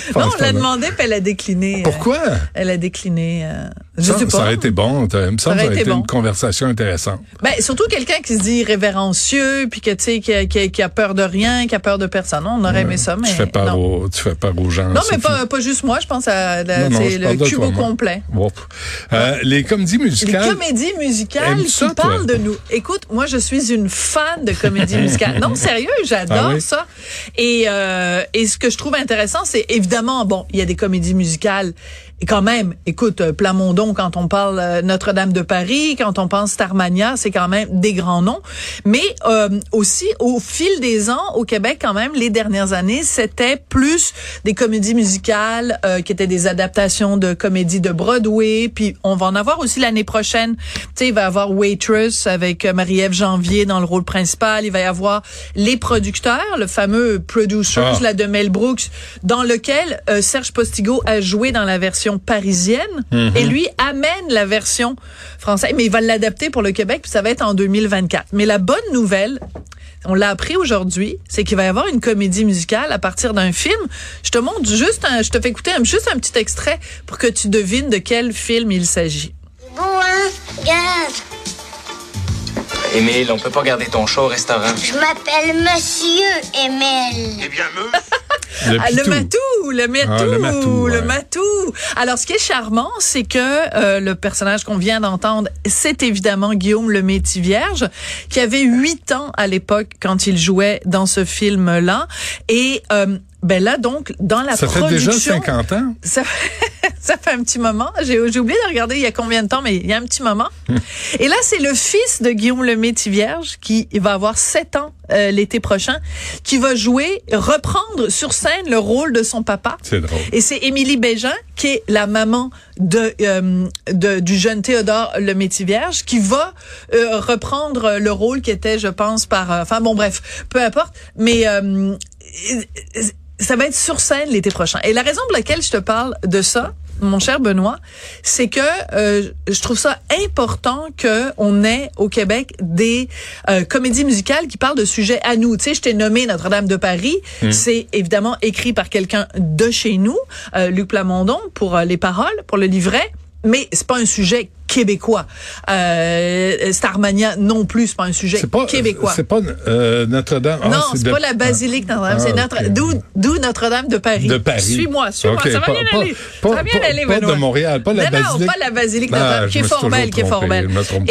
Non, on l'a demandé, puis elle a décliné. euh, Pourquoi? Elle a décliné. euh, je ça, sais pas. ça aurait été bon. Ça me semble ça aurait aurait été été bon. une conversation intéressante. Ben, surtout quelqu'un qui se dit révérencieux, puis que tu sais, qui, a- qui a- qui a peur de rien, qui a peur de personne. On aurait aimé ça, mais tu, fais peur non. aux, tu fais peur aux gens. Non, mais pas, pas juste moi. Je pense à la- Non, non, le moi. complet. Bon. Euh, les comédies Les musicales. comédies musicales qui ça, parlent de nous. Écoute, moi, je suis une fan de comédies musicales. Non, sérieux, j'adore Ah oui? ça. Et, euh, et ce que je trouve intéressant, c'est évidemment, bon, il y a des comédies musicales. Et quand même, écoute, euh, Plamondon, quand on parle euh, Notre-Dame de Paris, quand on pense Starmania, c'est quand même des grands noms. Mais euh, aussi, au fil des ans, au Québec, quand même, les dernières années, c'était plus des comédies musicales euh, qui étaient des adaptations de comédies de Broadway. Puis on va en avoir aussi l'année prochaine. Tu sais, il va y avoir Waitress avec euh, Marie-Ève Janvier dans le rôle principal. Il va y avoir Les Producteurs, le fameux Producers, Ah. là, de Mel Brooks, dans lequel euh, Serge Postigo a joué dans la version parisienne. Et lui amène la version française. Mais il va l'adapter pour le Québec, puis ça va être en 2024. Mais la bonne nouvelle, on l'a appris aujourd'hui, c'est qu'il va y avoir une comédie musicale à partir d'un film. Je te montre juste un, je te fais écouter un, juste un petit extrait pour que tu devines de quel film il s'agit. Beau, hein? Regarde, Émile, on peut pas garder ton chat au restaurant. je m'appelle Monsieur Emile. Eh bien, me. Le Ah, le matou, le matou, Ah, le matou, le ouais. matou. Alors, ce qui est charmant, c'est que euh, le personnage qu'on vient d'entendre, c'est évidemment Guillaume le Métis Vierge, qui avait huit ans à l'époque quand il jouait dans ce film-là. Et euh, ben là, donc, dans la Ça fait production... déjà 50 ans. Ça, ça fait un petit moment. J'ai oublié de regarder il y a combien de temps, mais il y a un petit moment. Et là, c'est le fils de Guillaume le Vierge qui va avoir sept ans euh, l'été prochain, qui va jouer, reprendre sur scène le rôle de son papa. C'est drôle. Et c'est Émilie Bégin, qui est la maman de, euh, de du jeune Théodore le Vierge, qui va euh, reprendre le rôle qui était, je pense, par... euh, Enfin bon, bref, peu importe. Mais... euh, ça va être sur scène l'été prochain. Et la raison pour laquelle je te parle de ça, mon cher Benoît, c'est que euh, je trouve ça important que on ait au Québec des euh, comédies musicales qui parlent de sujets à nous. Tu sais, je t'ai nommé Notre-Dame de Paris. C'est évidemment écrit par quelqu'un de chez nous, euh, Luc Plamondon, pour les paroles, pour le livret. Mais c'est pas un sujet québécois. Euh, Starmania non plus, c'est pas un sujet C'est pas, québécois. c'est pas euh, Notre-Dame. Ah, Non, c'est de- pas la basilique Notre-Dame, Ah, c'est. Notre, d'où, d'où Notre-Dame de Paris? De Paris. Suis-moi, suis-moi, ça va pas- bien pas- aller. pas- ça va bien pas- aller, pas Benoît. de Montréal, pas la non, basilique. Non, pas la basilique Ah, Notre-Dame, qui est belle, qui est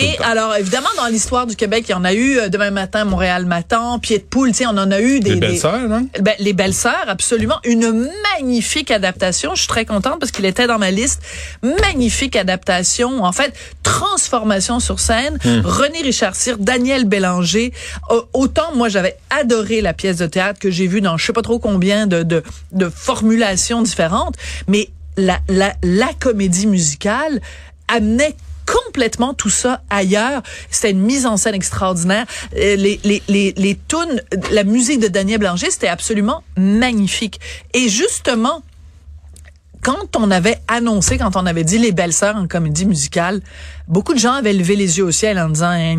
Et alors, évidemment, dans l'histoire du Québec, il y en a eu euh, demain matin, Montréal matin, Pied de Poule, tu sais, on en a eu des, Les belles-sœurs, non? ben, les belles sœurs, absolument. Une magnifique adaptation. Je suis très contente parce qu'il était dans ma liste. Magnifique adaptation. En fait, transformation sur scène. Hmm. René Richard Cyr, Daniel Bélanger. Autant, moi, j'avais adoré la pièce de théâtre que j'ai vue dans je sais pas trop combien de, de, de formulations différentes. Mais la, la, la comédie musicale amenait complètement tout ça ailleurs. C'était une mise en scène extraordinaire. Euh, Les, les, les, les tunes, la musique de Daniel Blanger, c'était absolument magnifique. Et justement, quand on avait annoncé, quand on avait dit les belles sœurs en comédie musicale, beaucoup de gens avaient levé les yeux au ciel en disant Eh,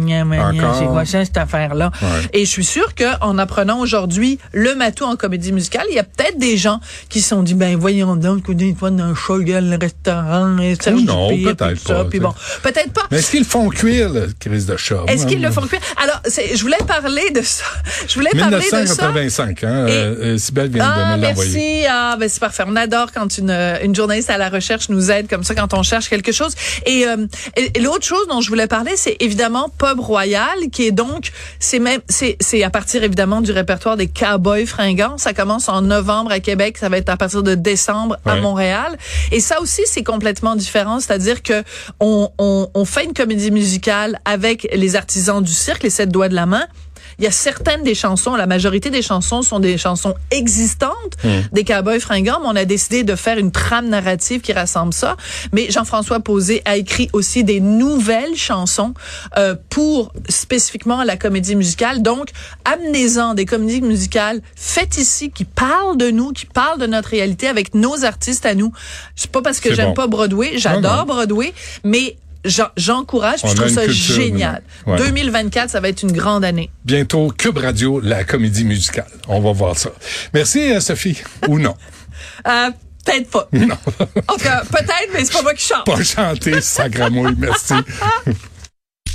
c'est quoi ça, cette affaire-là Ouais. Et je suis sûre que en apprenant aujourd'hui le matou en comédie musicale, il y a peut-être des gens qui se sont dit ben voyons donc une fois dans un show, le restaurant, et Ou non, peut-être ça, pas, puis bon, peut-être pas. Mais est-ce qu'ils font cuire le crise de chat? Est-ce qu'ils le font cuire? Alors, je voulais parler de ça. Je voulais parler de ça. 1985, hein? Et- euh, euh, Sybelle vient Ah, de me l'envoyer. merci. Ah, ben c'est parfait. On adore quand une, une journaliste à la recherche nous aide comme ça quand on cherche quelque chose. Et, euh, et- et l'autre chose dont je voulais parler, c'est évidemment Pub Royal, qui est donc, c'est même, c'est, c'est à partir évidemment du répertoire des Cowboys fringants. Ça commence en novembre à Québec, ça va être à partir de décembre à. Montréal. Et ça aussi, c'est complètement différent. C'est-à-dire que on, on, on fait une comédie musicale avec les artisans du cirque, les sept doigts de la main. Il y a certaines des chansons, la majorité des chansons sont des chansons existantes des Cowboys fringants, mais on a décidé de faire une trame narrative qui rassemble ça. Mais Jean-François Posé a écrit aussi des nouvelles chansons euh, pour spécifiquement la comédie musicale. Donc, amenez-en des comédies musicales faites ici qui parlent de nous, qui parlent de notre réalité avec nos artistes à nous. C'est pas parce que j'aime bon. pas Broadway, j'adore Broadway, mais j'encourage, je trouve ça culture, génial. nous. Ouais. 2024, ça va être une grande année. Bientôt, Cube Radio, la comédie musicale. On va voir ça. Merci, euh, Sophie. Ou non. Euh, peut-être pas. Non. En tout cas, peut-être, mais c'est pas moi qui chante. Pas chanter, sacramouille. Merci.